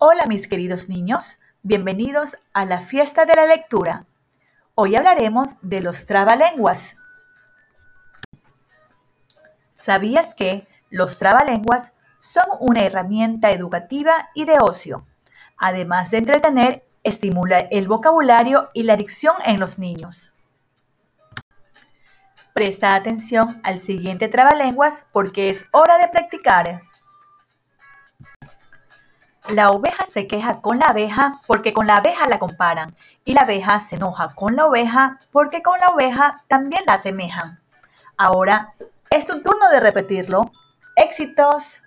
Hola mis queridos niños, bienvenidos a la fiesta de la lectura. Hoy hablaremos de los trabalenguas. ¿Sabías que los trabalenguas son una herramienta educativa y de ocio? Además de entretener, estimula el vocabulario y la dicción en los niños. Presta atención al siguiente trabalenguas porque es hora de practicar. La oveja se queja con la abeja porque con la abeja la comparan y la abeja se enoja con la oveja porque con la oveja también la asemejan. Ahora es tu turno de repetirlo. ¡Éxitos!